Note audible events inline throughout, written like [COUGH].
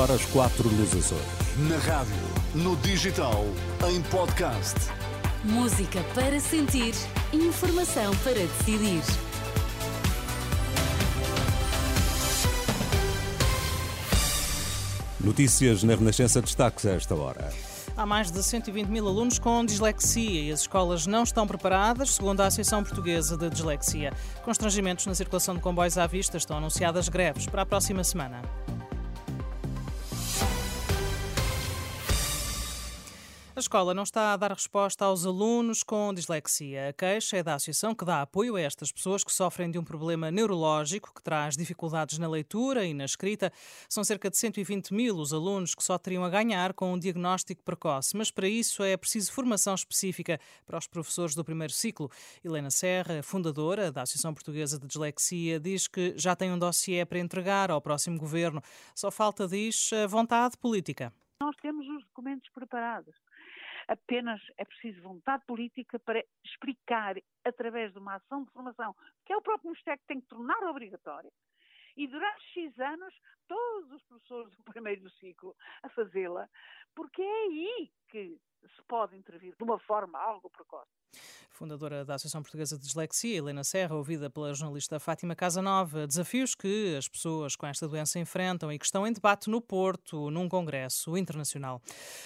horas 4 nos Açores. Na rádio, no digital, em podcast. Música para sentir, informação para decidir. Notícias na Renascença destaques a esta hora. Há mais de 120 mil alunos com dislexia e as escolas não estão preparadas, segundo a Associação Portuguesa de Dislexia. Constrangimentos na circulação de comboios à vista estão anunciadas greves para a próxima semana. A escola não está a dar resposta aos alunos com dislexia. A queixa é da associação que dá apoio a estas pessoas que sofrem de um problema neurológico que traz dificuldades na leitura e na escrita. São cerca de 120 mil os alunos que só teriam a ganhar com um diagnóstico precoce, mas para isso é preciso formação específica para os professores do primeiro ciclo. Helena Serra, fundadora da Associação Portuguesa de Dislexia, diz que já tem um dossiê para entregar ao próximo governo. Só falta, diz, vontade política. Nós temos os documentos preparados. Apenas é preciso vontade política para explicar, através de uma ação de formação, que é o próprio Ministério que tem que tornar obrigatória, e durante X anos, todos os professores do [LAUGHS] primeiro ciclo a fazê-la, porque é aí que se pode intervir de uma forma algo precoce. Fundadora da Associação Portuguesa de Dislexia, Helena Serra, ouvida pela jornalista Fátima Casanova. Desafios que as pessoas com esta doença enfrentam e que estão em debate no Porto, num congresso internacional.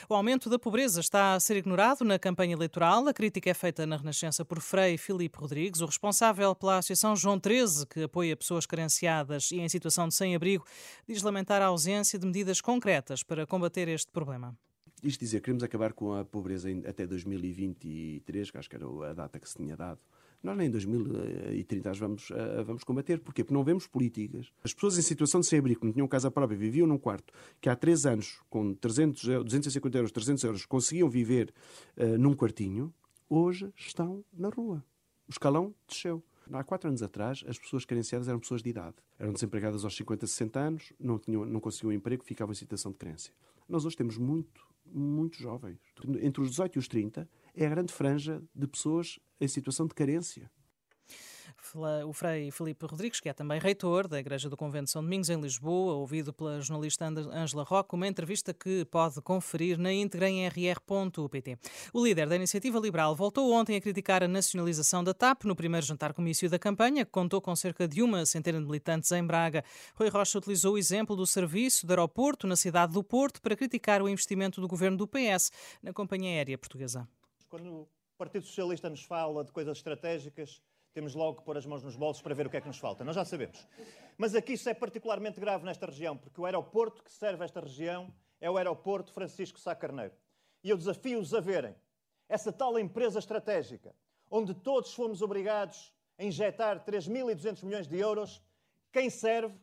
O aumento da pobreza está a ser ignorado na campanha eleitoral. A crítica é feita na Renascença por Frei Filipe Rodrigues, o responsável pela Associação João 13, que apoia pessoas carenciadas e em situação de sem-abrigo, diz lamentar a ausência de medidas concretas para combater este problema. Isto dizer, queremos acabar com a pobreza até 2023, que acho que era a data que se tinha dado. Nós nem em 2030 vamos, vamos combater. Porquê? Porque não vemos políticas. As pessoas em situação de sem-abrigo, que não tinham casa própria, viviam num quarto, que há 3 anos, com 300, 250 euros, 300 euros, conseguiam viver uh, num quartinho, hoje estão na rua. O escalão desceu. Há quatro anos atrás, as pessoas carenciadas eram pessoas de idade. Eram desempregadas aos 50, 60 anos, não, tinham, não conseguiam um emprego, ficavam em situação de carência. Nós hoje temos muito muito jovens. Entre os 18 e os 30 é a grande franja de pessoas em situação de carência o Frei Filipe Rodrigues, que é também reitor da Igreja do Convento de São Domingos, em Lisboa, ouvido pela jornalista Ângela Roque, uma entrevista que pode conferir na íntegra em rr.pt. O líder da Iniciativa Liberal voltou ontem a criticar a nacionalização da TAP no primeiro jantar comício da campanha, que contou com cerca de uma centena de militantes em Braga. Rui Rocha utilizou o exemplo do serviço de aeroporto na cidade do Porto para criticar o investimento do governo do PS na companhia aérea portuguesa. Quando o Partido Socialista nos fala de coisas estratégicas, temos logo que pôr as mãos nos bolsos para ver o que é que nos falta. Nós já sabemos. Mas aqui isso é particularmente grave nesta região, porque o aeroporto que serve esta região é o aeroporto Francisco Sá Carneiro. E eu desafio-os a verem essa tal empresa estratégica, onde todos fomos obrigados a injetar 3.200 milhões de euros, quem serve,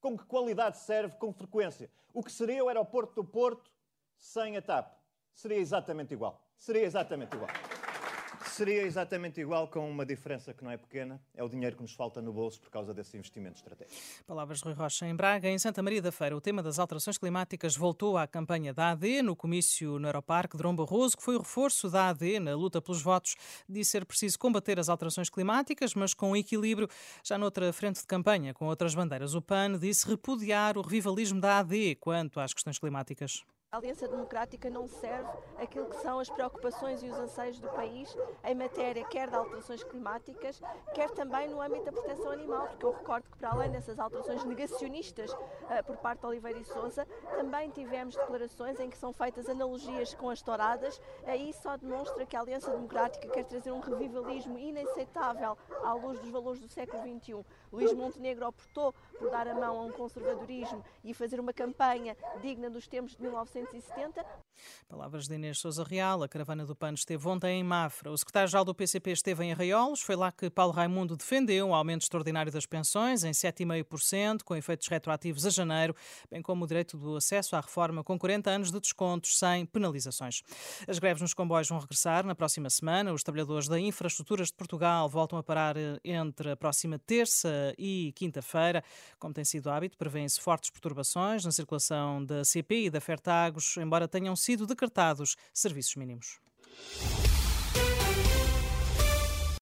com que qualidade serve, com frequência. O que seria o aeroporto do Porto sem a TAP? Seria exatamente igual. Seria exatamente igual. Seria exatamente igual, com uma diferença que não é pequena. É o dinheiro que nos falta no bolso por causa desse investimento estratégico. Palavras de Rui Rocha em Braga. Em Santa Maria da Feira, o tema das alterações climáticas voltou à campanha da AD no comício no Aeroparque de Dom Barroso, que foi o reforço da AD na luta pelos votos. Disse ser preciso combater as alterações climáticas, mas com equilíbrio. Já noutra frente de campanha, com outras bandeiras, o PAN disse repudiar o revivalismo da AD quanto às questões climáticas. A Aliança Democrática não serve aquilo que são as preocupações e os anseios do país em matéria quer de alterações climáticas, quer também no âmbito da proteção animal, porque eu recordo que para além dessas alterações negacionistas uh, por parte de Oliveira e Souza, também tivemos declarações em que são feitas analogias com as touradas, aí só demonstra que a Aliança Democrática quer trazer um revivalismo inaceitável à luz dos valores do século XXI. Luís Montenegro optou por dar a mão a um conservadorismo e fazer uma campanha digna dos tempos de 1900 1970. Palavras de Inês Souza Real. A caravana do PAN esteve ontem em Mafra. O secretário-geral do PCP esteve em Arraiolos. Foi lá que Paulo Raimundo defendeu o aumento extraordinário das pensões em 7,5%, com efeitos retroativos a janeiro, bem como o direito do acesso à reforma com 40 anos de descontos sem penalizações. As greves nos comboios vão regressar na próxima semana. Os trabalhadores da Infraestruturas de Portugal voltam a parar eh, entre a próxima terça e quinta-feira. Como tem sido hábito, prevêem-se fortes perturbações na circulação da CP e da Fertag embora tenham sido decretados serviços mínimos.